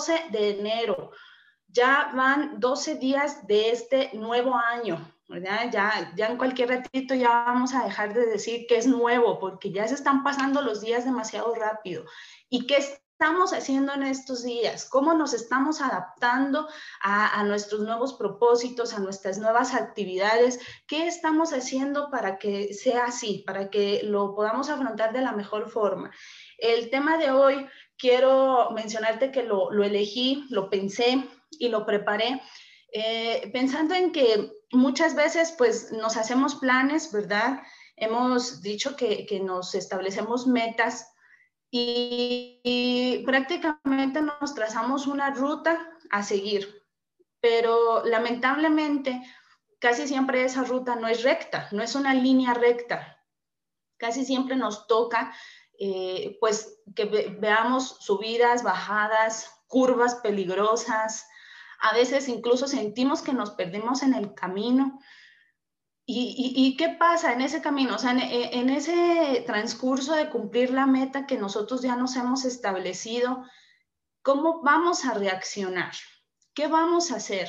12 de enero. Ya van 12 días de este nuevo año. Ya, ya en cualquier ratito ya vamos a dejar de decir que es nuevo, porque ya se están pasando los días demasiado rápido. ¿Y qué estamos haciendo en estos días? ¿Cómo nos estamos adaptando a, nuestros nuevos propósitos, a nuestras nuevas actividades? ¿Qué estamos haciendo para que sea así, para que lo podamos afrontar de la mejor forma? El tema de hoy, quiero mencionarte que lo, lo elegí, lo pensé y lo preparé eh, pensando en que muchas veces pues nos hacemos planes, ¿verdad? Hemos dicho que, que nos establecemos metas y, y, prácticamente nos trazamos una ruta a seguir, pero lamentablemente casi siempre esa ruta no es recta, no es una línea recta. Casi siempre nos toca eh, pues que ve veamos subidas, bajadas, curvas peligrosas, a veces incluso sentimos que nos perdemos en el camino. ¿Y, qué pasa en ese camino? O sea, en, en, ese transcurso de cumplir la meta que nosotros ya nos hemos establecido, ¿cómo vamos a reaccionar? ¿Qué vamos a hacer?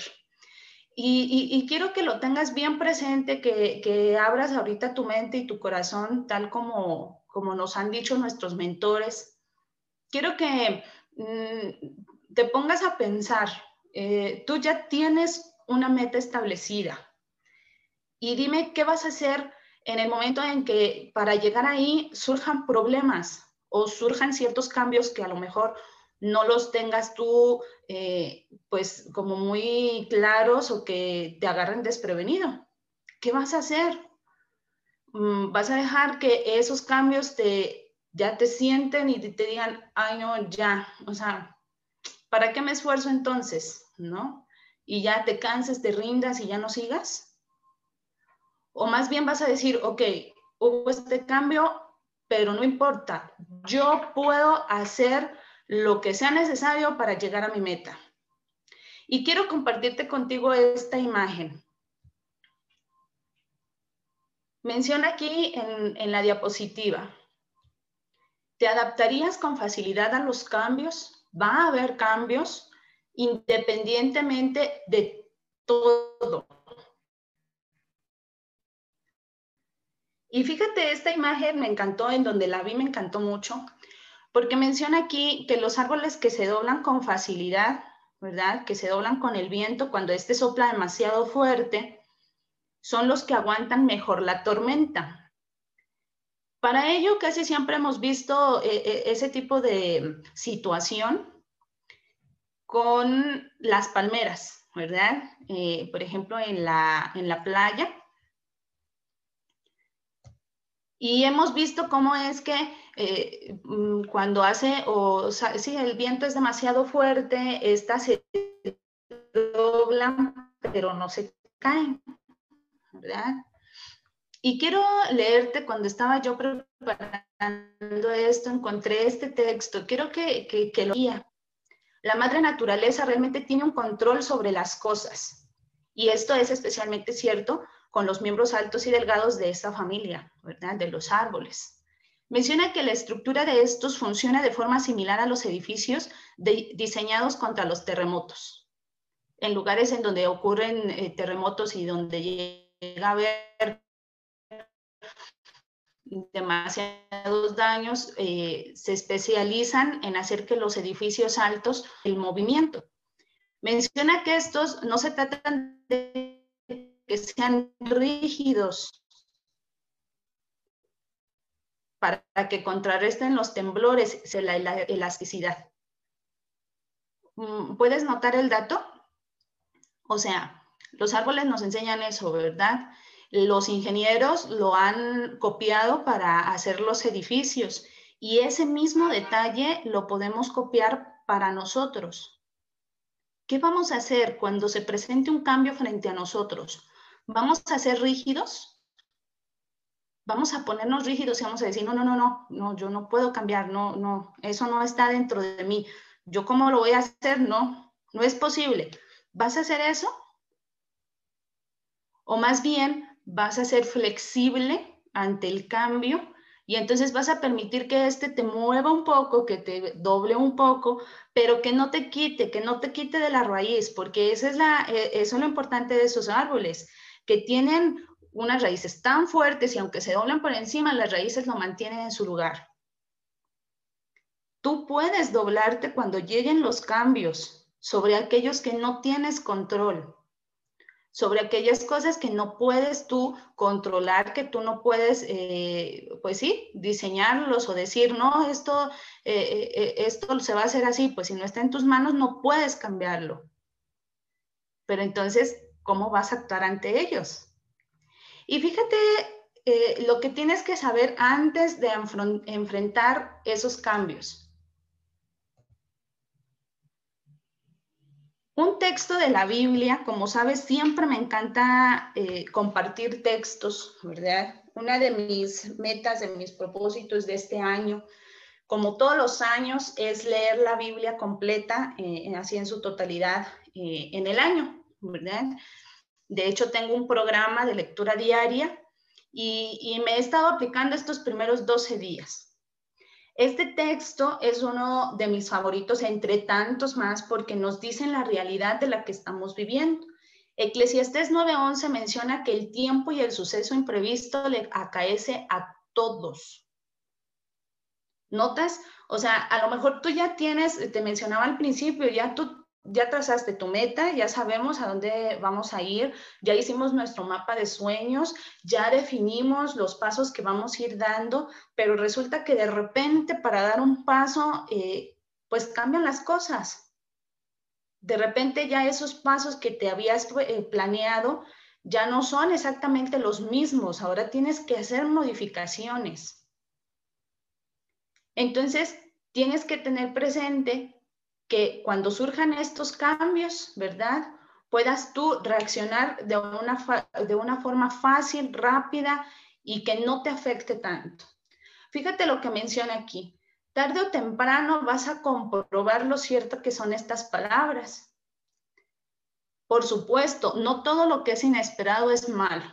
Y, y, quiero que lo tengas bien presente, que, que, abras ahorita tu mente y tu corazón, tal como, como nos han dicho nuestros mentores. Quiero que mmm, te pongas a pensar eh, tú ya tienes una meta establecida. Y dime qué vas a hacer en el momento en que para llegar ahí surjan problemas o surjan ciertos cambios que a lo mejor no los tengas tú eh, pues como muy claros o que te agarren desprevenido. ¿Qué vas a hacer? Mm, ¿Vas a dejar que esos cambios te, ya te sienten y te digan, ay no, ya, o sea, ¿para qué me esfuerzo entonces? ¿No? Y ya te canses, te rindas y ya no sigas. O más bien vas a decir, ok, hubo este cambio, pero no importa, yo puedo hacer lo que sea necesario para llegar a mi meta. Y quiero compartirte contigo esta imagen. Menciona aquí en, la diapositiva, ¿te adaptarías con facilidad a los cambios? va a haber cambios independientemente de todo. Y fíjate, esta imagen me encantó, en donde la vi me encantó mucho, porque menciona aquí que los árboles que se doblan con facilidad, ¿verdad? Que se doblan con el viento cuando este sopla demasiado fuerte, son los que aguantan mejor la tormenta. Para ello, casi siempre hemos visto eh, eh, ese tipo de situación con las palmeras, ¿verdad? Eh, por ejemplo, en la, en la playa. Y hemos visto cómo es que mm, cuando hace, o si el viento es demasiado fuerte, estas se doblan, pero no se caen, ¿verdad? Y quiero leerte, cuando estaba yo preparando esto, encontré este texto, quiero que, que, que lo guía. La madre naturaleza realmente tiene un control sobre las cosas. Y esto es especialmente cierto con los miembros altos y delgados de esta familia, ¿verdad? De los árboles. Menciona que la estructura de estos funciona de forma similar a los edificios de, diseñados contra los terremotos. En lugares en donde ocurren eh, terremotos y donde llega a haber demasiados daños, eh, se especializan en hacer que los edificios altos el movimiento. Menciona que estos no se tratan de que sean rígidos para que contrarresten los temblores, la, la elasticidad. Mm, ¿Puedes notar el dato? O sea, los árboles nos enseñan eso, ¿verdad? Los ingenieros lo han copiado para hacer los edificios y ese mismo detalle lo podemos copiar para nosotros. ¿Qué vamos a hacer cuando se presente un cambio frente a nosotros? ¿Vamos a ser rígidos? Vamos a ponernos rígidos y vamos a decir, no, no, no, no, no, yo no puedo cambiar, no, no, eso no está dentro de mí. ¿Yo cómo lo voy a hacer? No, no es posible. ¿Vas a hacer eso? O más bien, vas a ser flexible ante el cambio Y entonces vas a permitir que este te mueva un poco, que te doble un poco, pero que no te quite, que no te quite de la raíz, porque esa es la, eh, eso es lo importante de esos árboles, que tienen unas raíces tan fuertes y aunque se doblan por encima, las raíces lo mantienen en su lugar. Tú puedes doblarte cuando lleguen los cambios sobre aquellos que no tienes control sobre aquellas cosas que no puedes tú controlar, que tú no puedes, eh, pues sí, diseñarlos o decir, no, esto, eh, eh, esto se va a hacer así, pues si no está en tus manos no puedes cambiarlo. Pero entonces, ¿cómo vas a actuar ante ellos? Y fíjate lo que tienes que saber antes de enfrentar esos cambios. Un texto de la Biblia, como sabes, siempre me encanta eh, compartir textos, ¿verdad? Una de mis metas, de mis propósitos de este año, como todos los años, es leer la Biblia completa, eh, así en su totalidad, eh, en el año, ¿verdad? De hecho, tengo un programa de lectura diaria y, y me he estado aplicando estos primeros 12 días. Este texto es uno de mis favoritos entre tantos más porque nos dicen la realidad de la que estamos viviendo. Eclesiastés 9:11 menciona que el tiempo y el suceso imprevisto le acaece a todos. ¿Notas? O sea, a lo mejor tú ya tienes, te mencionaba al principio, ya tú ya trazaste tu meta, ya sabemos a dónde vamos a ir, ya hicimos nuestro mapa de sueños, ya definimos los pasos que vamos a ir dando, pero resulta que de repente para dar un paso, eh, pues cambian las cosas. De repente ya esos pasos que te habías eh, planeado ya no son exactamente los mismos, ahora tienes que hacer modificaciones. Entonces, tienes que tener presente que cuando surjan estos cambios, ¿verdad? Puedas tú reaccionar de una, de una forma fácil, rápida y que no te afecte tanto. Fíjate lo que menciona aquí. Tarde o temprano vas a comprobar lo cierto que son estas palabras. Por supuesto, no todo lo que es inesperado es malo.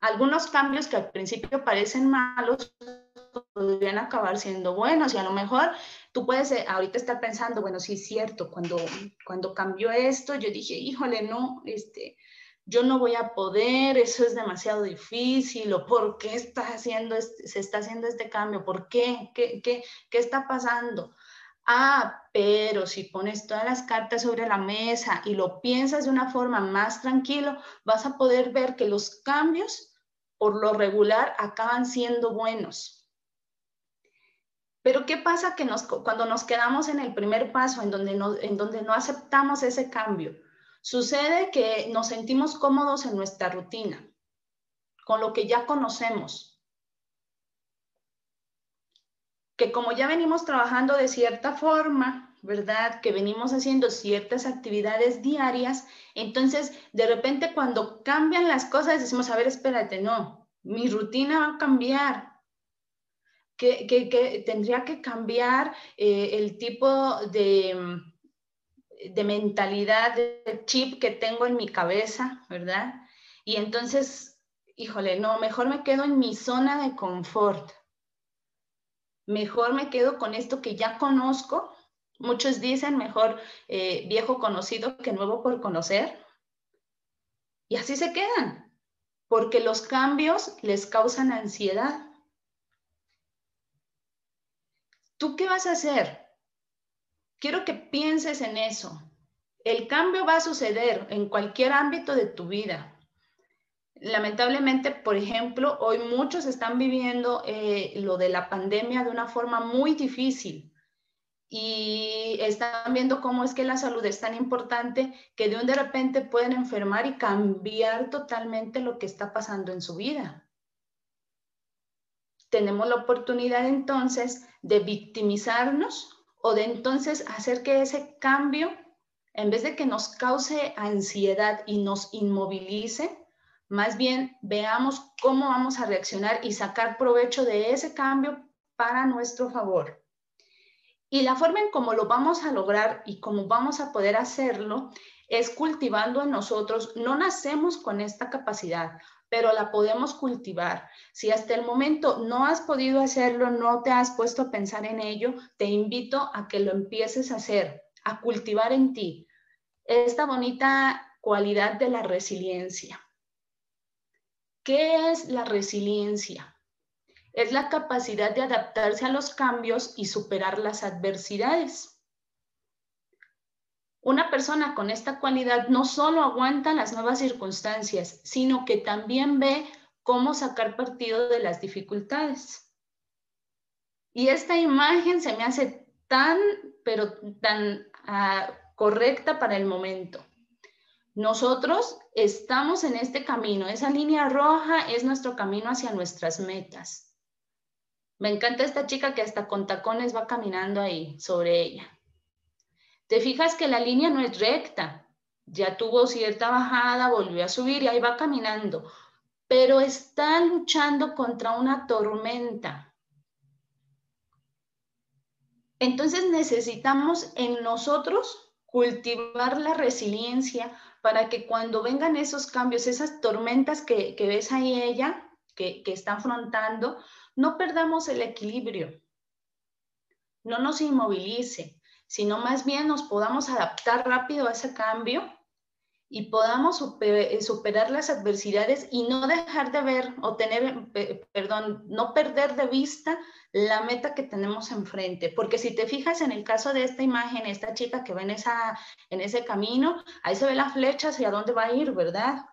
Algunos cambios que al principio parecen malos podrían acabar siendo buenos y a lo mejor tú puedes eh, ahorita estar pensando, bueno, sí es cierto, cuando, cuando cambió esto, yo dije, híjole, no, este, yo no voy a poder, eso es demasiado difícil, o por qué está haciendo se está haciendo este cambio, por qué, qué, qué, qué está pasando. Ah, pero si pones todas las cartas sobre la mesa y lo piensas de una forma más tranquilo, vas a poder ver que los cambios, por lo regular, acaban siendo buenos pero ¿qué pasa que cuando nos quedamos en el primer paso, en donde, no, en donde no aceptamos ese cambio? Sucede que nos sentimos cómodos en nuestra rutina, con lo que ya conocemos. Que como ya venimos trabajando de cierta forma, ¿verdad? Que venimos haciendo ciertas actividades diarias, entonces de repente cuando cambian las cosas decimos, a ver, espérate, no, mi rutina va a cambiar, que, tendría que cambiar eh, el tipo de, de mentalidad, de chip que tengo en mi cabeza, ¿verdad? Y entonces, híjole, no, mejor me quedo en mi zona de confort. Mejor me quedo con esto que ya conozco. Muchos dicen mejor eh, viejo conocido que nuevo por conocer. Y así se quedan, porque los cambios les causan ansiedad. ¿Tú qué vas a hacer? Quiero que pienses en eso. El cambio va a suceder en cualquier ámbito de tu vida. Lamentablemente, por ejemplo, hoy muchos están viviendo eh, lo de la pandemia de una forma muy difícil y están viendo cómo es que la salud es tan importante que de un de repente pueden enfermar y cambiar totalmente lo que está pasando en su vida tenemos la oportunidad entonces de victimizarnos o de entonces hacer que ese cambio, en vez de que nos cause ansiedad y nos inmovilice, más bien veamos cómo vamos a reaccionar y sacar provecho de ese cambio para nuestro favor. Y la forma en cómo lo vamos a lograr y cómo vamos a poder hacerlo es cultivando en nosotros, no nacemos con esta capacidad, pero la podemos cultivar. Si hasta el momento no has podido hacerlo, no te has puesto a pensar en ello, te invito a que lo empieces a hacer, a cultivar en ti esta bonita cualidad de la resiliencia. ¿Qué es la resiliencia? Es la capacidad de adaptarse a los cambios y superar las adversidades. Una persona con esta cualidad no solo aguanta las nuevas circunstancias, sino que también ve cómo sacar partido de las dificultades. Y esta imagen se me hace tan, pero tan ah, correcta para el momento. Nosotros estamos en este camino. Esa línea roja es nuestro camino hacia nuestras metas. Me encanta esta chica que hasta con tacones va caminando ahí sobre ella. Te fijas que la línea no es recta. Ya tuvo cierta bajada, volvió a subir y ahí va caminando. Pero está luchando contra una tormenta. Entonces necesitamos en nosotros cultivar la resiliencia para que cuando vengan esos cambios, esas tormentas que, ves ahí ella, que, que está afrontando, no perdamos el equilibrio, no nos inmovilice, sino más bien nos podamos adaptar rápido a ese cambio y podamos eh, superar las adversidades y no dejar de ver o tener, perdón, no perder de vista la meta que tenemos enfrente. Porque si te fijas en el caso de esta imagen, esta chica que ve en, esa, en ese camino, ahí se ve la flecha hacia dónde va a ir, ¿verdad?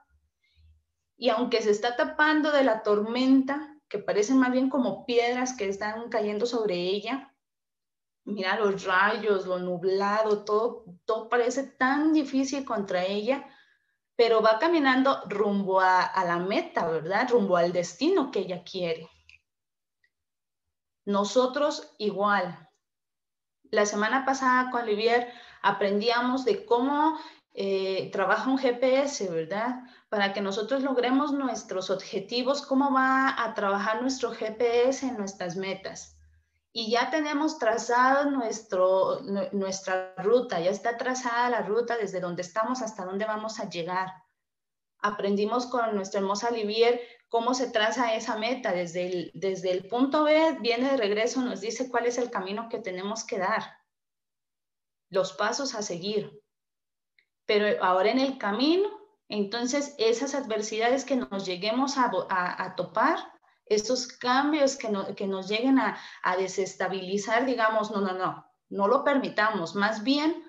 Y aunque se está tapando de la tormenta, que parecen más bien como piedras que están cayendo sobre ella, mira los rayos, lo nublado, todo, todo parece tan difícil contra ella, pero va caminando rumbo a, la meta, ¿verdad? Rumbo al destino que ella quiere. Nosotros igual. La semana pasada con Olivier aprendíamos de cómo eh, trabaja un GPS, ¿verdad? Para que nosotros logremos nuestros objetivos, cómo va a trabajar nuestro GPS en nuestras metas y ya tenemos trazado nuestro, nuestra ruta, ya está trazada la ruta desde donde estamos hasta dónde vamos a llegar. Aprendimos con nuestra hermosa Olivier cómo se traza esa meta. Desde el, desde el punto B viene de regreso, nos dice cuál es el camino que tenemos que dar, los pasos a seguir. Pero ahora en el camino, entonces esas adversidades que nos lleguemos a, a, a topar, estos cambios que, nos lleguen a, a desestabilizar, digamos, no, no, no, no lo permitamos, más bien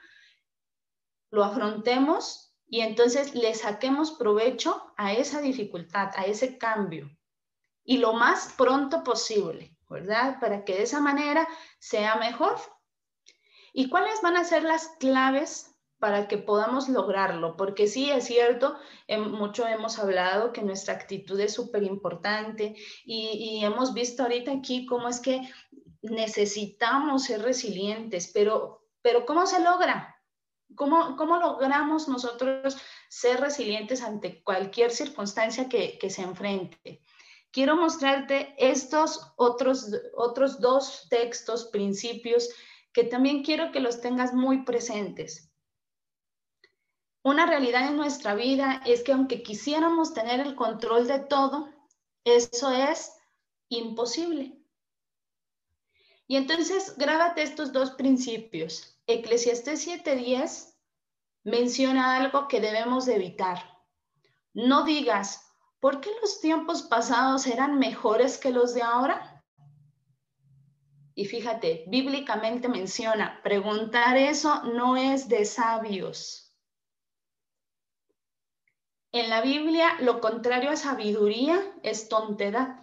lo afrontemos y entonces le saquemos provecho a esa dificultad, a ese cambio y lo más pronto posible, ¿verdad? Para que de esa manera sea mejor. ¿Y cuáles van a ser las claves para que podamos lograrlo, porque sí, es cierto, mucho hemos hablado que nuestra actitud es súper importante y, hemos visto ahorita aquí cómo es que necesitamos ser resilientes, pero, pero ¿cómo se logra? ¿Cómo, ¿Cómo logramos nosotros ser resilientes ante cualquier circunstancia que, que se enfrente? Quiero mostrarte estos otros, otros dos textos, principios, que también quiero que los tengas muy presentes. Una realidad en nuestra vida es que aunque quisiéramos tener el control de todo, eso es imposible. Y entonces grábate estos dos principios. Eclesiastés 7:10 menciona algo que debemos de evitar. No digas, ¿por qué los tiempos pasados eran mejores que los de ahora? Y fíjate, bíblicamente menciona, preguntar eso no es de sabios. En la Biblia, lo contrario a sabiduría es tontedad.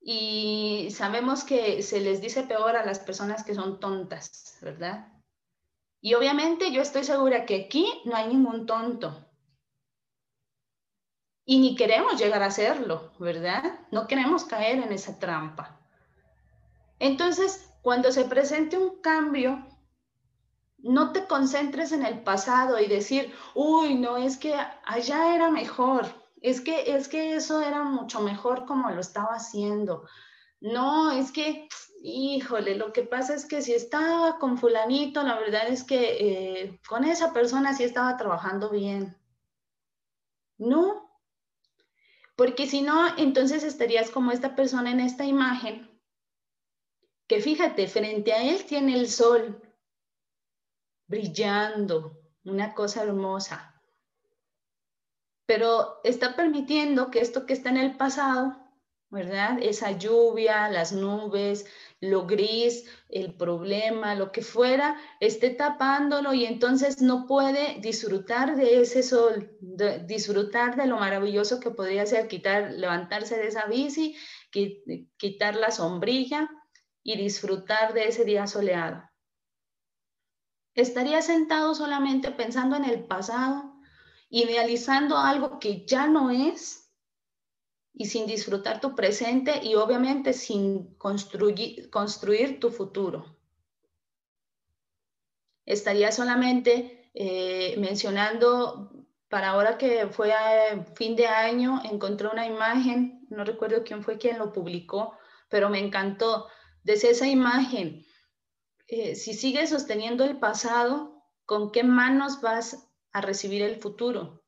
Y sabemos que se les dice peor a las personas que son tontas, ¿verdad? Y obviamente yo estoy segura que aquí no hay ningún tonto. Y ni queremos llegar a serlo, ¿verdad? No queremos caer en esa trampa. Entonces, cuando se presente un cambio no te concentres en el pasado y decir, uy, no, es que allá era mejor, es que, es que eso era mucho mejor como lo estaba haciendo. No, es que, híjole, lo que pasa es que si estaba con fulanito, la verdad es que eh, con esa persona sí estaba trabajando bien. No, porque si no, entonces estarías como esta persona en esta imagen, que fíjate, frente a él tiene el sol brillando, una cosa hermosa, pero está permitiendo que esto que está en el pasado, ¿verdad? Esa lluvia, las nubes, lo gris, el problema, lo que fuera, esté tapándolo y entonces no puede disfrutar de ese sol, disfrutar de lo maravilloso que podría ser quitar, levantarse de esa bici, quitar la sombrilla y disfrutar de ese día soleado. Estaría sentado solamente pensando en el pasado, idealizando algo que ya no es y sin disfrutar tu presente y obviamente sin construir, construir tu futuro. Estaría solamente eh, mencionando, para ahora que fue a fin de año, encontré una imagen, no recuerdo quién fue quien lo publicó, pero me encantó. Desde esa imagen, eh, si sigues sosteniendo el pasado, ¿con qué manos vas a recibir el futuro?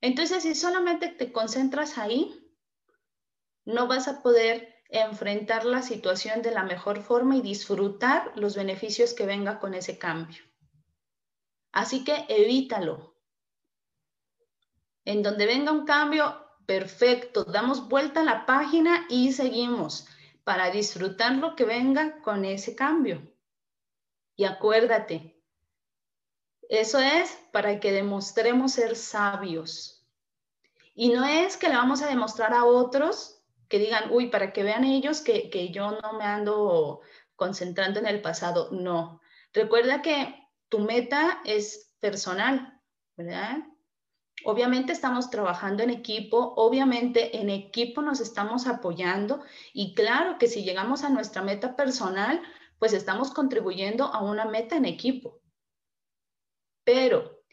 Entonces, si solamente te concentras ahí, no vas a poder enfrentar la situación de la mejor forma y disfrutar los beneficios que venga con ese cambio. Así que evítalo. En donde venga un cambio, perfecto, damos vuelta a la página y seguimos para disfrutar lo que venga con ese cambio. Y acuérdate, eso es para que demostremos ser sabios. Y no es que le vamos a demostrar a otros que digan, uy, para que vean ellos que, que yo no me ando concentrando en el pasado. No. Recuerda que tu meta es personal, ¿verdad? Obviamente estamos trabajando en equipo, obviamente en equipo nos estamos apoyando y claro que si llegamos a nuestra meta personal, pues estamos contribuyendo a una meta en equipo. Pero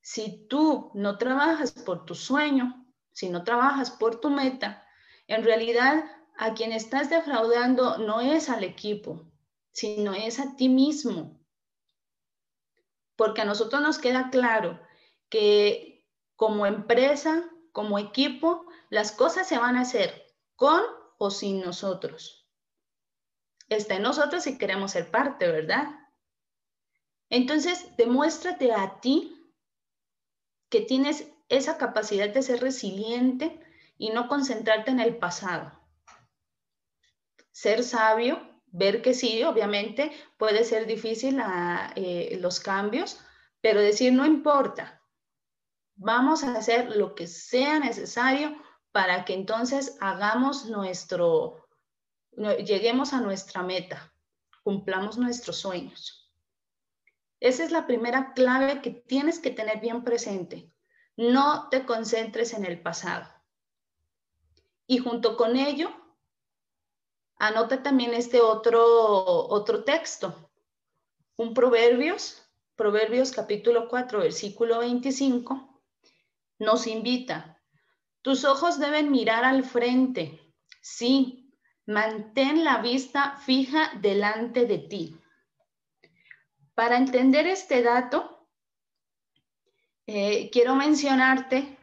si tú no trabajas por tu sueño, si no trabajas por tu meta, en realidad a quien estás defraudando no es al equipo, sino es a ti mismo. Porque a nosotros nos queda claro que como empresa, como equipo, las cosas se van a hacer con o sin nosotros. Está en nosotros si queremos ser parte, ¿verdad? Entonces, demuéstrate a ti que tienes esa capacidad de ser resiliente y no concentrarte en el pasado. Ser sabio, ver que sí, obviamente puede ser difícil ah, eh, los cambios, pero decir no importa, vamos a hacer lo que sea necesario para que entonces hagamos nuestro, lleguemos a nuestra meta, cumplamos nuestros sueños. Esa es la primera clave que tienes que tener bien presente. No te concentres en el pasado. Y junto con ello, anota también este otro, otro texto, un Proverbios, Proverbios capítulo 4, versículo 25, nos invita, tus ojos deben mirar al frente, sí, mantén la vista fija delante de ti. Para entender este dato, eh, quiero mencionarte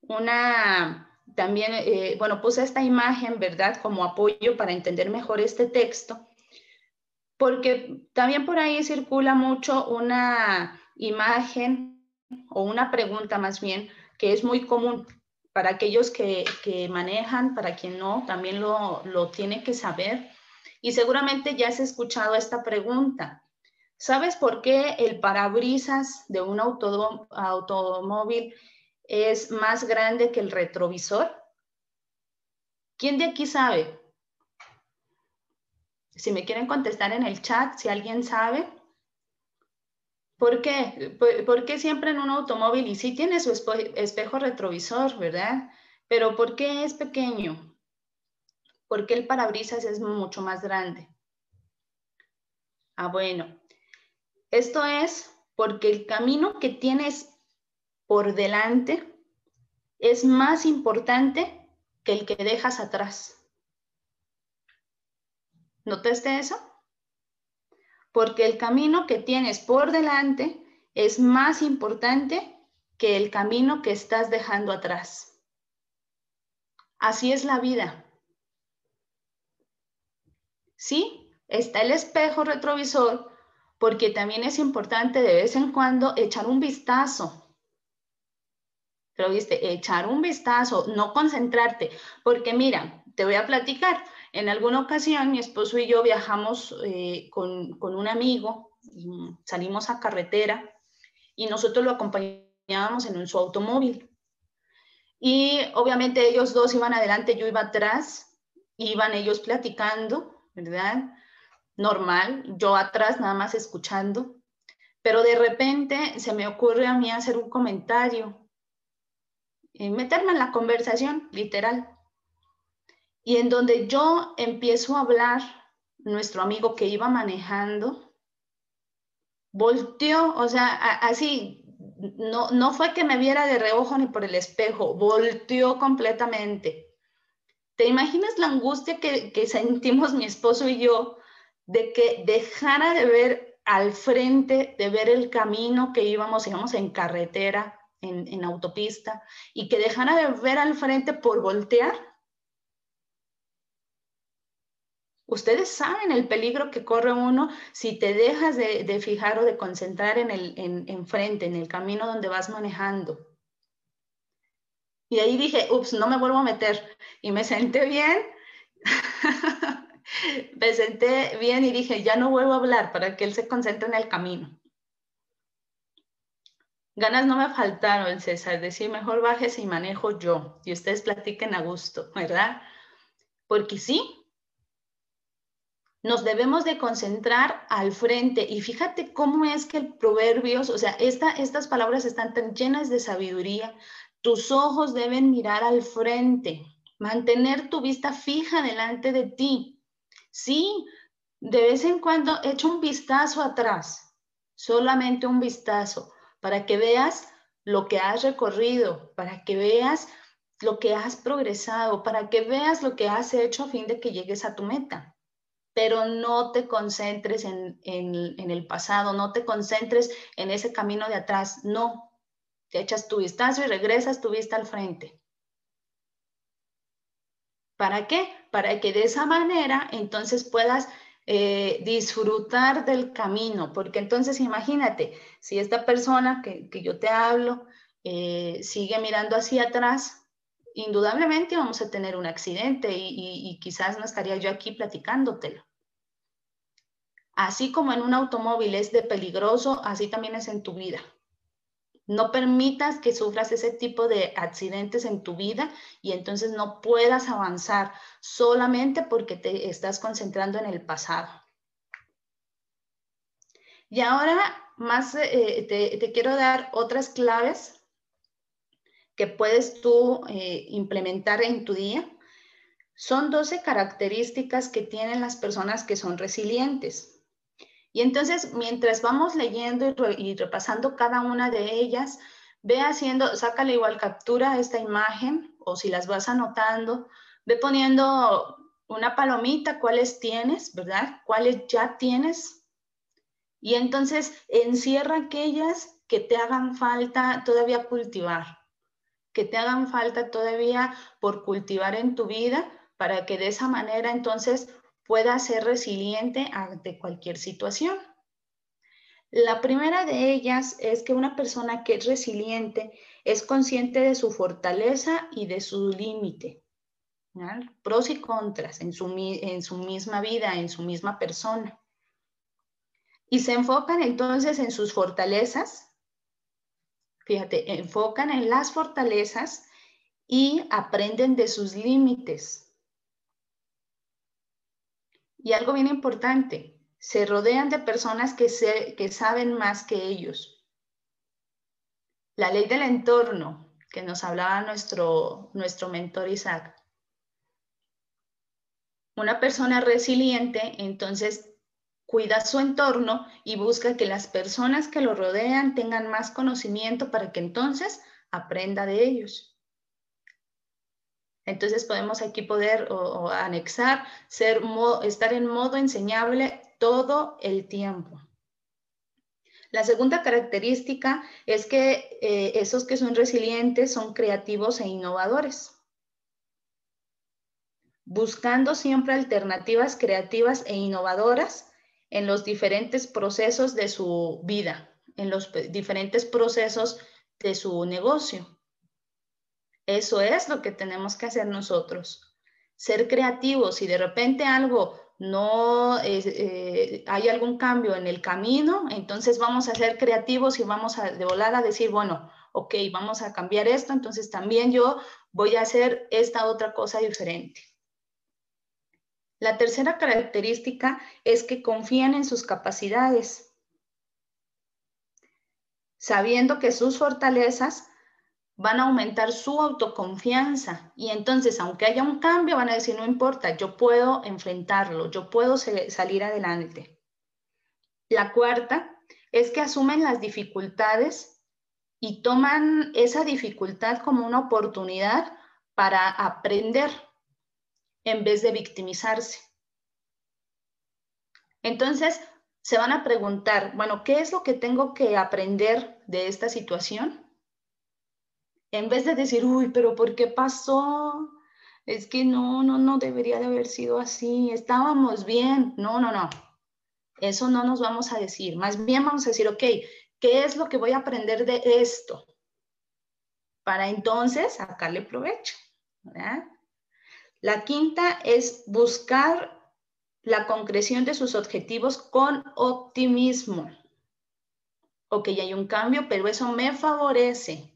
una, también, eh, bueno, puse esta imagen, ¿verdad? Como apoyo para entender mejor este texto, porque también por ahí circula mucho una imagen o una pregunta más bien que es muy común para aquellos que, manejan, para quien no, también lo, lo tiene que saber. Y seguramente ya has escuchado esta pregunta. ¿Sabes por qué el parabrisas de un automóvil es más grande que el retrovisor? ¿Quién de aquí sabe? Si me quieren contestar en el chat, si alguien sabe. ¿Por qué? ¿Por, qué siempre en un automóvil? Y sí tiene su espejo retrovisor, ¿verdad? Pero ¿por qué es pequeño? ¿Por qué el parabrisas es mucho más grande? Ah, bueno, esto es porque el camino que tienes por delante es más importante que el que dejas atrás. ¿Notaste eso? Porque el camino que tienes por delante es más importante que el camino que estás dejando atrás. Así es la vida. Sí, está el espejo retrovisor porque también es importante de vez en cuando echar un vistazo. Pero viste, echar un vistazo, no concentrarte, porque mira, te voy a platicar. En alguna ocasión mi esposo y yo viajamos eh, con, con un amigo, salimos a carretera y nosotros lo acompañábamos en su automóvil. Y obviamente ellos dos iban adelante, yo iba atrás, iban ellos platicando, ¿verdad? Normal, yo atrás nada más escuchando, pero de repente se me ocurre a mí hacer un comentario, y meterme en la conversación, literal. Y en donde yo empiezo a hablar, nuestro amigo que iba manejando, volteó, o sea, así, no, no fue que me viera de reojo ni por el espejo, volteó completamente. ¿Te imaginas la angustia que, sentimos mi esposo y yo de que dejara de ver al frente, de ver el camino que íbamos, íbamos en carretera, en, en autopista, y que dejara de ver al frente por voltear? Ustedes saben el peligro que corre uno si te dejas de, fijar o de concentrar en el en, frente, en el camino donde vas manejando. Y ahí dije, ups, no me vuelvo a meter. Y me senté bien. me senté bien y dije, ya no vuelvo a hablar para que él se concentre en el camino. Ganas no me faltaron, César, decir, mejor bájese y manejo yo. Y ustedes platiquen a gusto, ¿verdad? Porque sí, nos debemos de concentrar al frente. Y fíjate cómo es que el proverbios, o sea, estas palabras están tan llenas de sabiduría. Tus ojos deben mirar al frente, mantener tu vista fija delante de ti. Sí, de vez en cuando echa un vistazo atrás, solamente un vistazo, para que veas lo que has recorrido, para que veas lo que has progresado, para que veas lo que has hecho a fin de que llegues a tu meta pero no te concentres en, el pasado, no te concentres en ese camino de atrás, no. Te echas tu vistazo y regresas tu vista al frente. ¿Para qué? Para que de esa manera entonces puedas eh, disfrutar del camino, porque entonces imagínate, si esta persona que, yo te hablo eh, sigue mirando hacia atrás, indudablemente vamos a tener un accidente y, quizás no estaría yo aquí platicándotelo. Así como en un automóvil es de peligroso, así también es en tu vida. No permitas que sufras ese tipo de accidentes en tu vida y entonces no puedas avanzar solamente porque te estás concentrando en el pasado. Y ahora más eh, te quiero dar otras claves que puedes tú eh, implementar en tu día. Son 12 características que tienen las personas que son resilientes. Y entonces, mientras vamos leyendo y, repasando cada una de ellas, ve haciendo, sácale igual captura a esta imagen o si las vas anotando, ve poniendo una palomita, cuáles tienes, ¿verdad? Cuáles ya tienes. Y entonces encierra aquellas que te hagan falta todavía cultivar que te hagan falta todavía por cultivar en tu vida para que de esa manera entonces puedas ser resiliente ante cualquier situación. La primera de ellas es que una persona que es resiliente es consciente de su fortaleza y de su límite, pros y contras en su, en su misma vida, en su misma persona. Y se enfocan entonces en sus fortalezas Fíjate, enfocan en las fortalezas y aprenden de sus límites. Y algo bien importante, se rodean de personas que, que saben más que ellos. La ley del entorno, que nos hablaba nuestro, nuestro mentor Isaac. Una persona resiliente, entonces cuida su entorno y busca que las personas que lo rodean tengan más conocimiento para que entonces aprenda de ellos. Entonces podemos aquí poder o, anexar, ser, estar en modo enseñable todo el tiempo. La segunda característica es que eh, esos que son resilientes son creativos e innovadores, buscando siempre alternativas creativas e innovadoras en los diferentes procesos de su vida, en los diferentes procesos de su negocio. Eso es lo que tenemos que hacer nosotros. Ser creativos. Si de repente algo no eh, hay algún cambio en el camino, entonces vamos a ser creativos y vamos a de volada a decir, bueno, ok, vamos a cambiar esto, entonces también yo voy a hacer esta otra cosa diferente. La tercera característica es que confían en sus capacidades, sabiendo que sus fortalezas van a aumentar su autoconfianza. Y entonces, aunque haya un cambio, van a decir, no importa, yo puedo enfrentarlo, yo puedo salir adelante. La cuarta es que asumen las dificultades y toman esa dificultad como una oportunidad para aprender en vez de victimizarse. Entonces, se van a preguntar, bueno, ¿qué es lo que tengo que aprender de esta situación? en vez de decir, uy, pero ¿por qué pasó? Es que no, no, no debería de haber sido así, estábamos bien. No, no, no. Eso no nos vamos a decir. Más bien vamos a decir, ok, ¿qué es lo que voy a aprender de esto? Para entonces sacarle provecho. La quinta es buscar la concreción de sus objetivos con optimismo. Ok, hay un cambio, pero eso me favorece.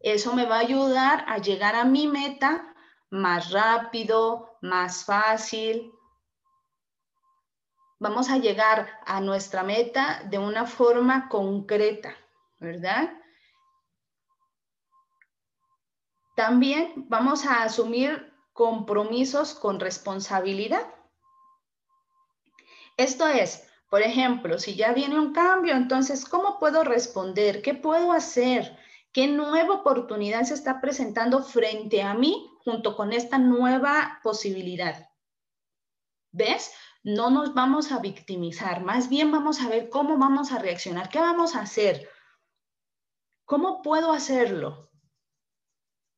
Eso me va a ayudar a llegar a mi meta más rápido, más fácil. Vamos a llegar a nuestra meta de una forma concreta, ¿verdad? También vamos a asumir compromisos con responsabilidad. Esto es, por ejemplo, si ya viene un cambio, entonces, ¿cómo puedo responder? ¿Qué puedo hacer? ¿Qué nueva oportunidad se está presentando frente a mí junto con esta nueva posibilidad? ¿Ves? No nos vamos a victimizar, más bien vamos a ver cómo vamos a reaccionar, qué vamos a hacer, cómo puedo hacerlo,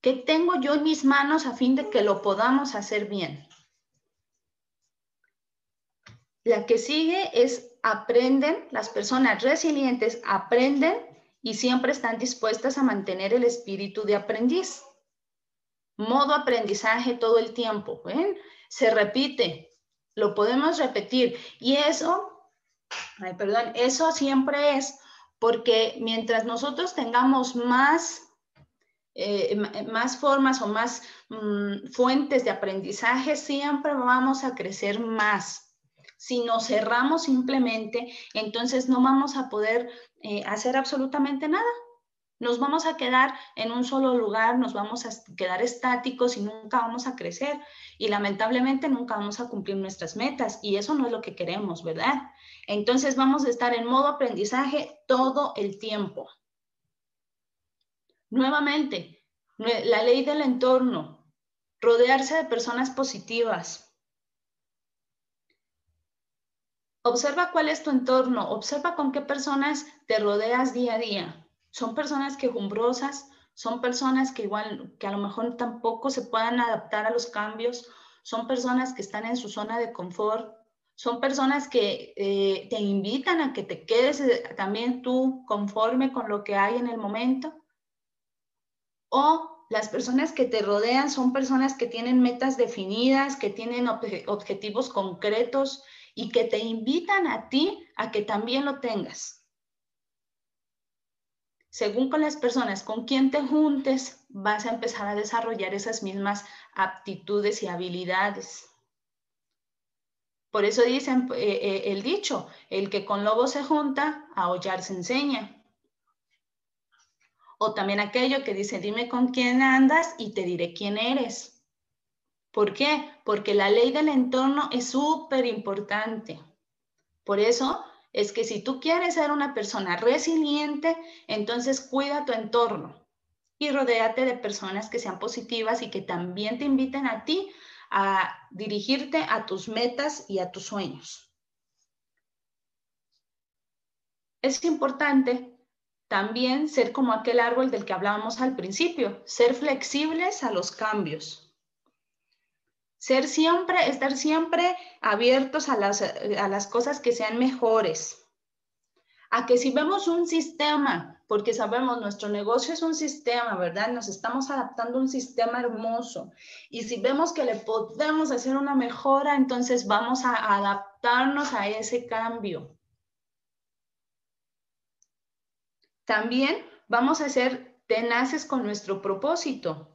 qué tengo yo en mis manos a fin de que lo podamos hacer bien. La que sigue es aprenden, las personas resilientes aprenden y siempre están dispuestas a mantener el espíritu de aprendiz. Modo aprendizaje todo el tiempo. ¿ven? Se repite, lo podemos repetir. Y eso, ay, perdón, eso siempre es porque mientras nosotros tengamos más, eh, más formas o más mm, fuentes de aprendizaje, siempre vamos a crecer más. Si nos cerramos simplemente, entonces no vamos a poder eh, hacer absolutamente nada. Nos vamos a quedar en un solo lugar, nos vamos a quedar estáticos y nunca vamos a crecer. Y lamentablemente nunca vamos a cumplir nuestras metas. Y eso no es lo que queremos, ¿verdad? Entonces vamos a estar en modo aprendizaje todo el tiempo. Nuevamente, la ley del entorno, rodearse de personas positivas, Observa cuál es tu entorno, observa con qué personas te rodeas día a día. Son personas quejumbrosas, son personas que igual, que a lo mejor tampoco se puedan adaptar a los cambios, son personas que están en su zona de confort, son personas que eh, te invitan a que te quedes eh, también tú conforme con lo que hay en el momento. O las personas que te rodean son personas que tienen metas definidas, que tienen objetivos concretos y que te invitan a ti a que también lo tengas. Según con las personas con quien te juntes, vas a empezar a desarrollar esas mismas aptitudes y habilidades. Por eso dicen eh, eh, el dicho, el que con lobo se junta, a hollar se enseña. O también aquello que dice, dime con quién andas y te diré quién eres. ¿Por qué? Porque la ley del entorno es súper importante. Por eso es que si tú quieres ser una persona resiliente, entonces cuida tu entorno y rodéate de personas que sean positivas y que también te inviten a ti a dirigirte a tus metas y a tus sueños. es importante también ser como aquel árbol del que hablábamos al principio, ser flexibles a los cambios. Ser siempre, estar siempre abiertos a las, a las cosas que sean mejores. A que si vemos un sistema, porque sabemos nuestro negocio es un sistema, ¿verdad? Nos estamos adaptando a un sistema hermoso. Y si vemos que le podemos hacer una mejora, entonces vamos a adaptarnos a ese cambio. También vamos a ser tenaces con nuestro propósito.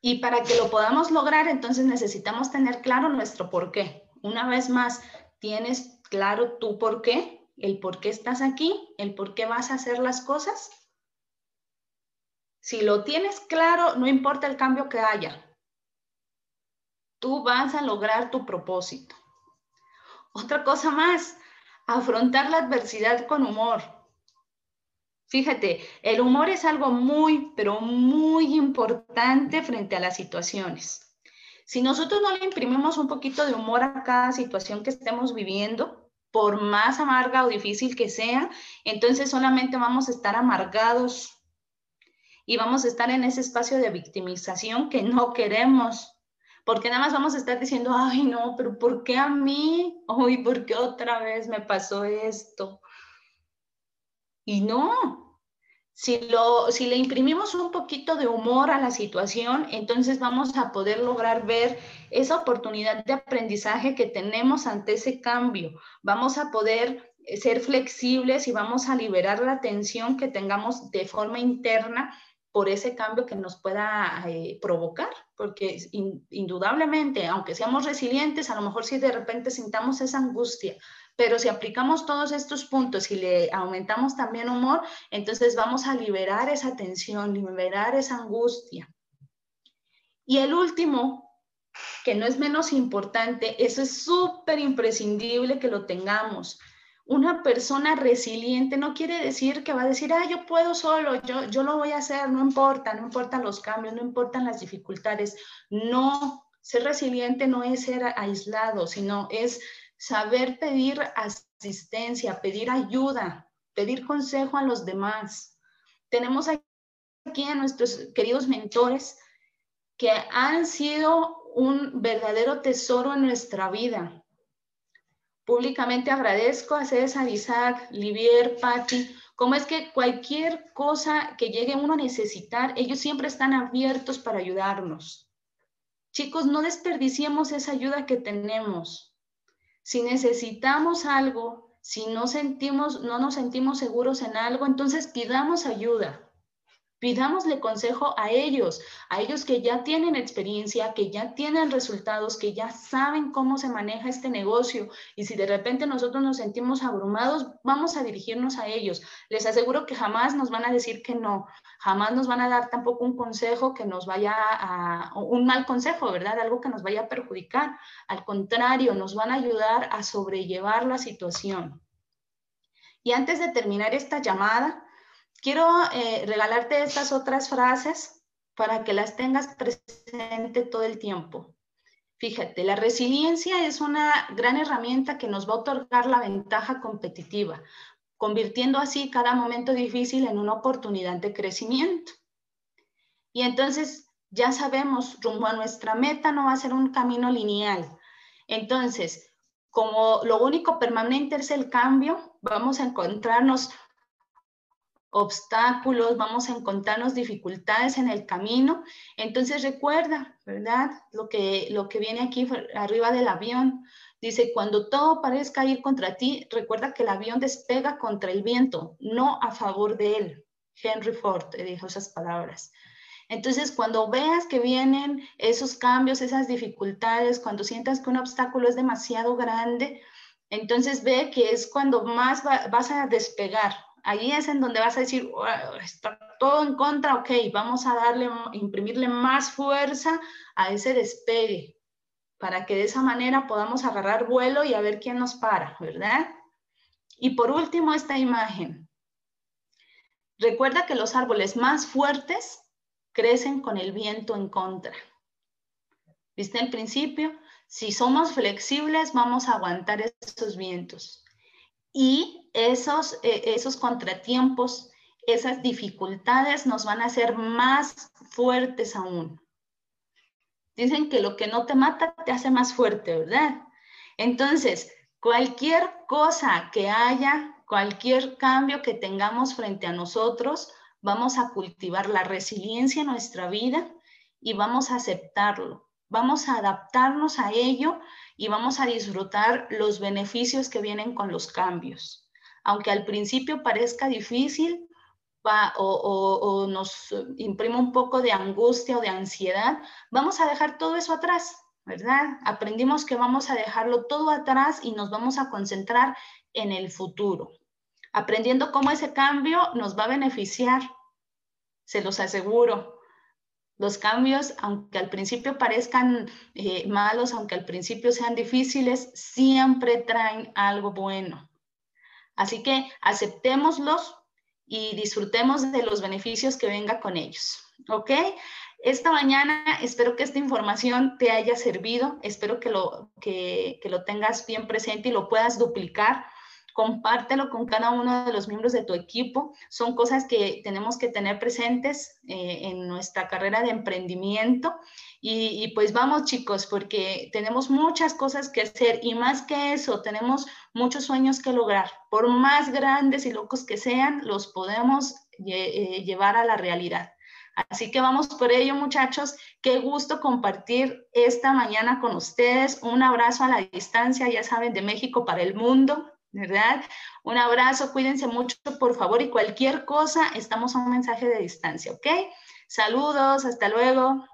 Y para que lo podamos lograr, entonces necesitamos tener claro nuestro por qué. Una vez más, ¿tienes claro tu por qué? El por qué estás aquí, el por qué vas a hacer las cosas. Si lo tienes claro, no importa el cambio que haya. Tú vas a lograr tu propósito. Otra cosa más, afrontar la adversidad con humor. Fíjate, el humor es algo muy, pero muy importante frente a las situaciones. Si nosotros no le imprimimos un poquito de humor a cada situación que estemos viviendo, por más amarga o difícil que sea, entonces solamente vamos a estar amargados y vamos a estar en ese espacio de victimización que no queremos, porque nada más vamos a estar diciendo, ay no, pero ¿por qué a mí? Ay, ¿por qué otra vez me pasó esto? Y no, si, lo, si le imprimimos un poquito de humor a la situación, entonces vamos a poder lograr ver esa oportunidad de aprendizaje que tenemos ante ese cambio. Vamos a poder ser flexibles y vamos a liberar la tensión que tengamos de forma interna por ese cambio que nos pueda eh, provocar, porque indudablemente, aunque seamos resilientes, a lo mejor si de repente sintamos esa angustia, pero si aplicamos todos estos puntos y le aumentamos también humor, entonces vamos a liberar esa tensión, liberar esa angustia. Y el último, que no es menos importante, eso es súper imprescindible que lo tengamos. Una persona resiliente no quiere decir que va a decir, ah, yo puedo solo, yo, yo lo voy a hacer, no importa, no importan los cambios, no importan las dificultades. No, ser resiliente no es ser aislado, sino es saber pedir asistencia, pedir ayuda, pedir consejo a los demás. Tenemos aquí a nuestros queridos mentores que han sido un verdadero tesoro en nuestra vida. Públicamente agradezco a César, Isaac, Livier, Patti, como es que cualquier cosa que llegue uno a necesitar, ellos siempre están abiertos para ayudarnos. Chicos, no desperdiciemos esa ayuda que tenemos. Si necesitamos algo, si no, sentimos, no nos sentimos seguros en algo, entonces pidamos ayuda. Pidámosle consejo a ellos, a ellos que ya tienen experiencia, que ya tienen resultados, que ya saben cómo se maneja este negocio. Y si de repente nosotros nos sentimos abrumados, vamos a dirigirnos a ellos. Les aseguro que jamás nos van a decir que no, jamás nos van a dar tampoco un consejo que nos vaya a, un mal consejo, ¿verdad? Algo que nos vaya a perjudicar. Al contrario, nos van a ayudar a sobrellevar la situación. Y antes de terminar esta llamada, quiero eh, regalarte estas otras frases para que las tengas presente todo el tiempo. Fíjate, la resiliencia es una gran herramienta que nos va a otorgar la ventaja competitiva, convirtiendo así cada momento difícil en una oportunidad de crecimiento. Y entonces ya sabemos, rumbo a nuestra meta no va a ser un camino lineal. Entonces, como lo único permanente es el cambio, vamos a encontrarnos obstáculos, vamos a encontrarnos dificultades en el camino. Entonces recuerda, ¿verdad? Lo que, lo que viene aquí arriba del avión. Dice, cuando todo parezca ir contra ti, recuerda que el avión despega contra el viento, no a favor de él. Henry Ford dijo esas palabras. Entonces, cuando veas que vienen esos cambios, esas dificultades, cuando sientas que un obstáculo es demasiado grande, entonces ve que es cuando más vas a despegar, Ahí es en donde vas a decir, está todo en contra, ok, vamos a darle, imprimirle más fuerza a ese despegue para que de esa manera podamos agarrar vuelo y a ver quién nos para, ¿verdad? Y por último, esta imagen. Recuerda que los árboles más fuertes crecen con el viento en contra. ¿Viste el principio? Si somos flexibles, vamos a aguantar esos vientos. Y esos, eh, esos contratiempos, esas dificultades nos van a hacer más fuertes aún. Dicen que lo que no te mata te hace más fuerte, ¿verdad? Entonces, cualquier cosa que haya, cualquier cambio que tengamos frente a nosotros, vamos a cultivar la resiliencia en nuestra vida y vamos a aceptarlo. Vamos a adaptarnos a ello y vamos a disfrutar los beneficios que vienen con los cambios. Aunque al principio parezca difícil, o, nos imprime un poco de angustia o de ansiedad, vamos a dejar todo eso atrás, ¿verdad? Aprendimos que vamos a dejarlo todo atrás y nos vamos a concentrar en el futuro, aprendiendo cómo ese cambio nos va a beneficiar, se los aseguro. Los cambios, aunque al principio parezcan eh, malos, aunque al principio sean difíciles, siempre traen algo bueno. Así que aceptémoslos, y disfrutemos de los beneficios que venga con ellos. ¿Ok? Esta mañana espero que esta información te haya servido, espero que lo, que, que lo tengas bien presente y lo puedas duplicar compártelo con cada uno de los miembros de tu equipo. Son cosas que tenemos que tener presentes eh, en nuestra carrera de emprendimiento. Y, pues vamos chicos, porque tenemos muchas cosas que hacer y más que eso, tenemos muchos sueños que lograr. Por más grandes y locos que sean, los podemos eh, llevar a la realidad. Así que vamos por ello, muchachos. Qué gusto compartir esta mañana con ustedes. Un abrazo a la distancia, ya saben, de México para el mundo. ¿Verdad? Un abrazo, cuídense mucho, por favor, y cualquier cosa, estamos a un mensaje de distancia, ¿ok? Saludos, hasta luego.